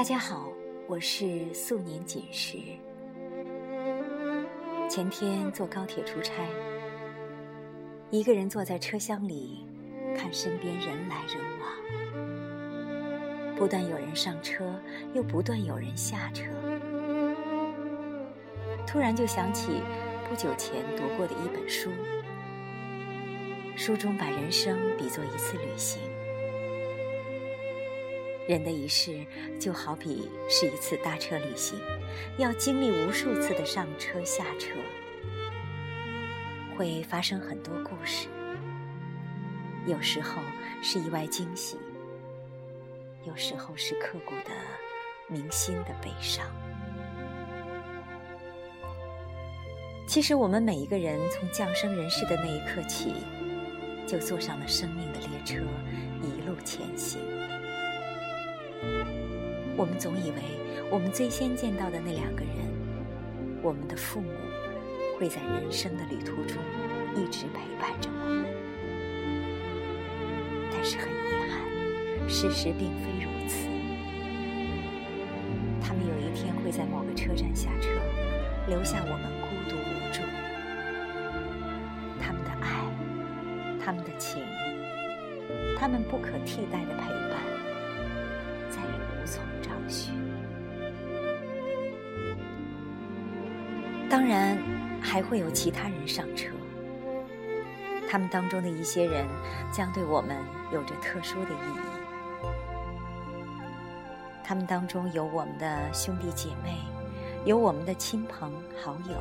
大家好，我是素年锦时。前天坐高铁出差，一个人坐在车厢里，看身边人来人往，不断有人上车，又不断有人下车。突然就想起不久前读过的一本书，书中把人生比作一次旅行。人的一世就好比是一次搭车旅行，要经历无数次的上车下车，会发生很多故事。有时候是意外惊喜，有时候是刻骨的铭心的悲伤。其实，我们每一个人从降生人世的那一刻起，就坐上了生命的列车，一路前行。我们总以为，我们最先见到的那两个人，我们的父母，会在人生的旅途中一直陪伴着我们。但是很遗憾，事实并非如此。他们有一天会在某个车站下车，留下我们孤独无助。他们的爱，他们的情，他们不可替代的陪当然还会有其他人上车。他们当中的一些人将对我们有着特殊的意义。他们当中有我们的兄弟姐妹，有我们的亲朋好友。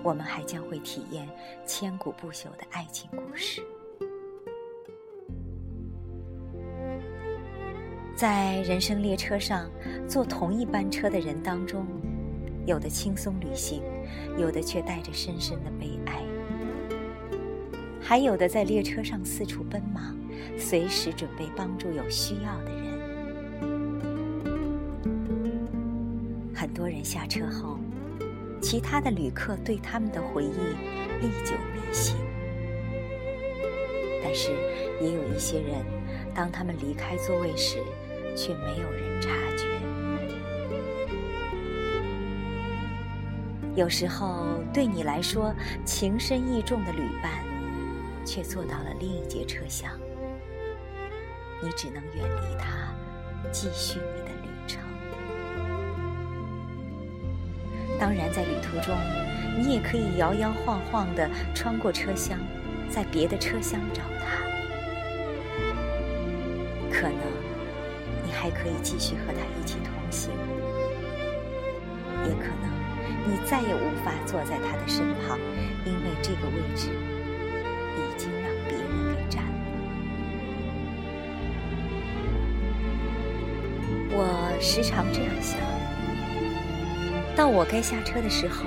我们还将会体验千古不朽的爱情故事。在人生列车上坐同一班车的人当中，有的轻松旅行，有的却带着深深的悲哀，还有的在列车上四处奔忙，随时准备帮助有需要的人。很多人下车后，其他的旅客对他们的回忆历久弥新，但是也有一些人，当他们离开座位时，却没有人察觉。有时候，对你来说情深意重的旅伴，却坐到了另一节车厢，你只能远离他，继续你的旅程。当然，在旅途中，你也可以摇摇晃晃地穿过车厢，在别的车厢找他，可能。你还可以继续和他一起同行，也可能你再也无法坐在他的身旁，因为这个位置已经让别人给占了。我时常这样想：到我该下车的时候，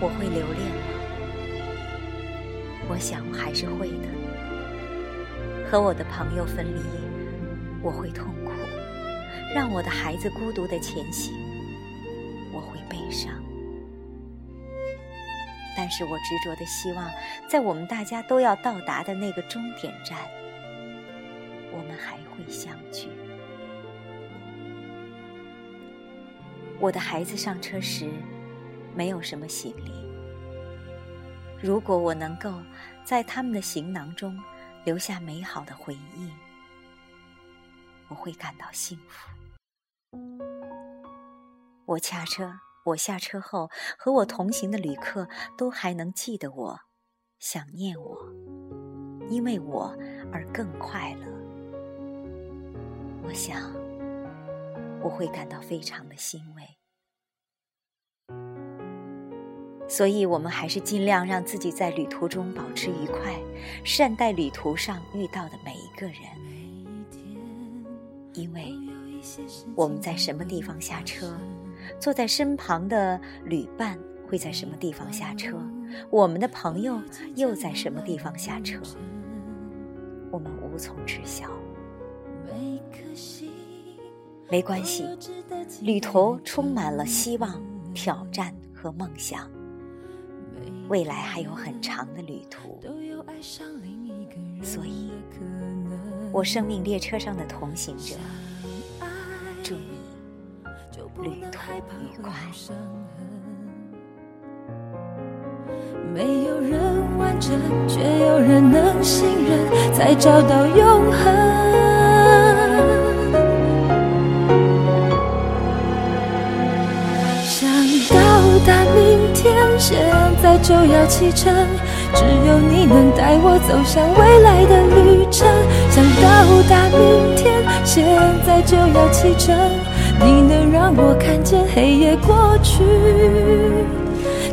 我会留恋吗？我想我还是会的。和我的朋友分离，我会痛苦。让我的孩子孤独的前行，我会悲伤。但是我执着的希望，在我们大家都要到达的那个终点站，我们还会相聚。我的孩子上车时，没有什么行李。如果我能够在他们的行囊中留下美好的回忆，我会感到幸福。我下车，我下车后，和我同行的旅客都还能记得我，想念我，因为我而更快乐。我想，我会感到非常的欣慰。所以，我们还是尽量让自己在旅途中保持愉快，善待旅途上遇到的每一个人，因为我们在什么地方下车。坐在身旁的旅伴会在什么地方下车？我们的朋友又在什么地方下车？我们无从知晓。没关系，旅途充满了希望、挑战和梦想。未来还有很长的旅途，所以，我生命列车上的同行者，祝旅途愉快。没有人完整，却有人能信任，才找到永恒。想到达明天现在就要启程，只有你能带我走向未来的旅程。想到达明天，就要启程你能让我看见黑夜过去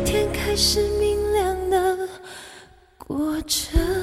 天开始明亮的过程。